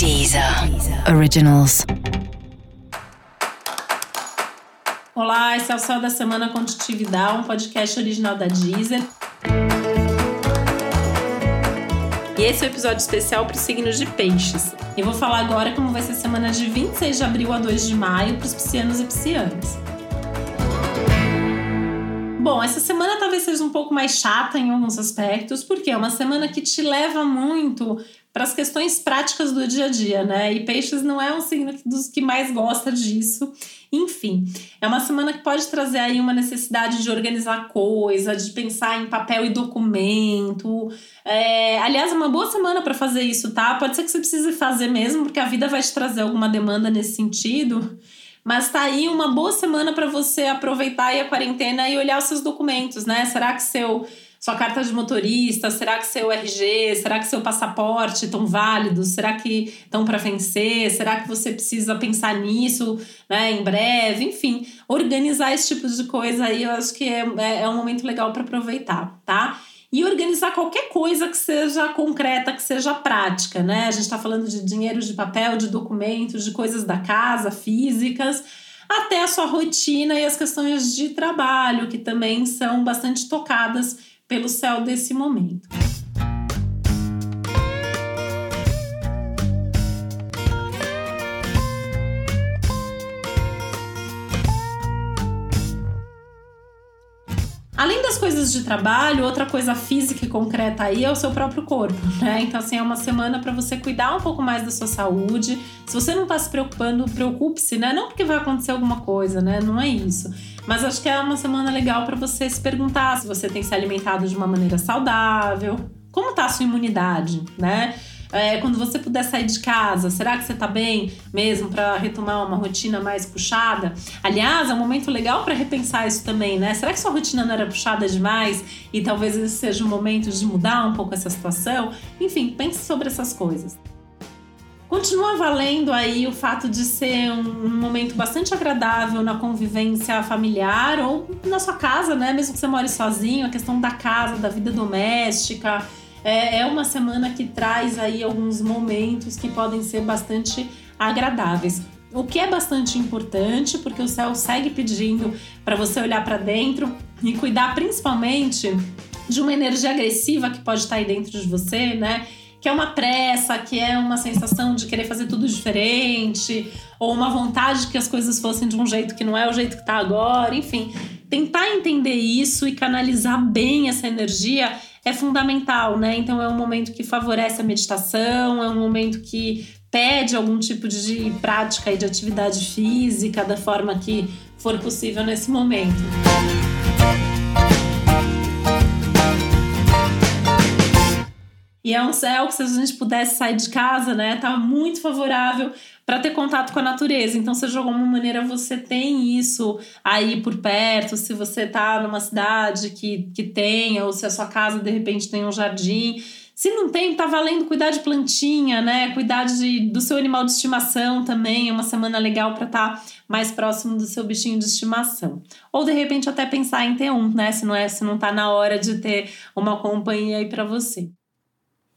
Deezer Originals. Olá, esse é o Céu da Semana Contitividade, um podcast original da Deezer. E esse é o um episódio especial para os signos de peixes. Eu vou falar agora como vai ser a semana de 26 de abril a 2 de maio para os piscianos e piscianas. Bom, essa semana talvez seja um pouco mais chata em alguns aspectos, porque é uma semana que te leva muito para as questões práticas do dia a dia, né? E peixes não é um signo dos que mais gosta disso. Enfim, é uma semana que pode trazer aí uma necessidade de organizar coisa, de pensar em papel e documento. É, aliás, é uma boa semana para fazer isso, tá? Pode ser que você precise fazer mesmo, porque a vida vai te trazer alguma demanda nesse sentido. Mas tá aí uma boa semana para você aproveitar a quarentena e olhar os seus documentos, né? Será que seu sua carta de motorista, será que seu RG, será que seu passaporte estão válidos? Será que estão para vencer? Será que você precisa pensar nisso, né, em breve? Enfim, organizar esse tipo de coisa aí, eu acho que é, é, é um momento legal para aproveitar, tá? e organizar qualquer coisa que seja concreta, que seja prática, né? A gente está falando de dinheiro de papel, de documentos, de coisas da casa, físicas, até a sua rotina e as questões de trabalho, que também são bastante tocadas pelo céu desse momento. Além das coisas de trabalho, outra coisa física e concreta aí é o seu próprio corpo, né? Então, assim, é uma semana para você cuidar um pouco mais da sua saúde. Se você não tá se preocupando, preocupe-se, né? Não porque vai acontecer alguma coisa, né? Não é isso. Mas acho que é uma semana legal para você se perguntar se você tem se alimentado de uma maneira saudável, como tá a sua imunidade, né? É, quando você puder sair de casa, será que você está bem mesmo para retomar uma rotina mais puxada? Aliás, é um momento legal para repensar isso também, né? Será que sua rotina não era puxada demais e talvez esse seja o momento de mudar um pouco essa situação? Enfim, pense sobre essas coisas. Continua valendo aí o fato de ser um, momento bastante agradável na convivência familiar ou na sua casa, né? Mesmo que você more sozinho, a questão da casa, da vida doméstica, é, é uma semana que traz aí alguns momentos que podem ser bastante agradáveis. O que é bastante importante, porque o céu segue pedindo para você olhar para dentro e cuidar principalmente de uma energia agressiva que pode estar aí dentro de você, né? Que é uma pressa, que é uma sensação de querer fazer tudo diferente, ou uma vontade que as coisas fossem de um jeito que não é o jeito que está agora, enfim. Tentar entender isso e canalizar bem essa energia é fundamental, né? Então é um momento que favorece a meditação, é um momento que pede algum tipo de prática e de atividade física da forma que for possível nesse momento. E é um céu que se a gente pudesse sair de casa, né, tá muito favorável para ter contato com a natureza. Então, se de alguma maneira você tem isso aí por perto, se você tá numa cidade que, que tenha, ou se a sua casa de repente tem um jardim. Se não tem, tá valendo cuidar de plantinha, né? Cuidar de, do seu animal de estimação também. É uma semana legal para estar tá mais próximo do seu bichinho de estimação. Ou de repente até pensar em ter um, né? Se não é, se não tá na hora de ter uma companhia aí para você.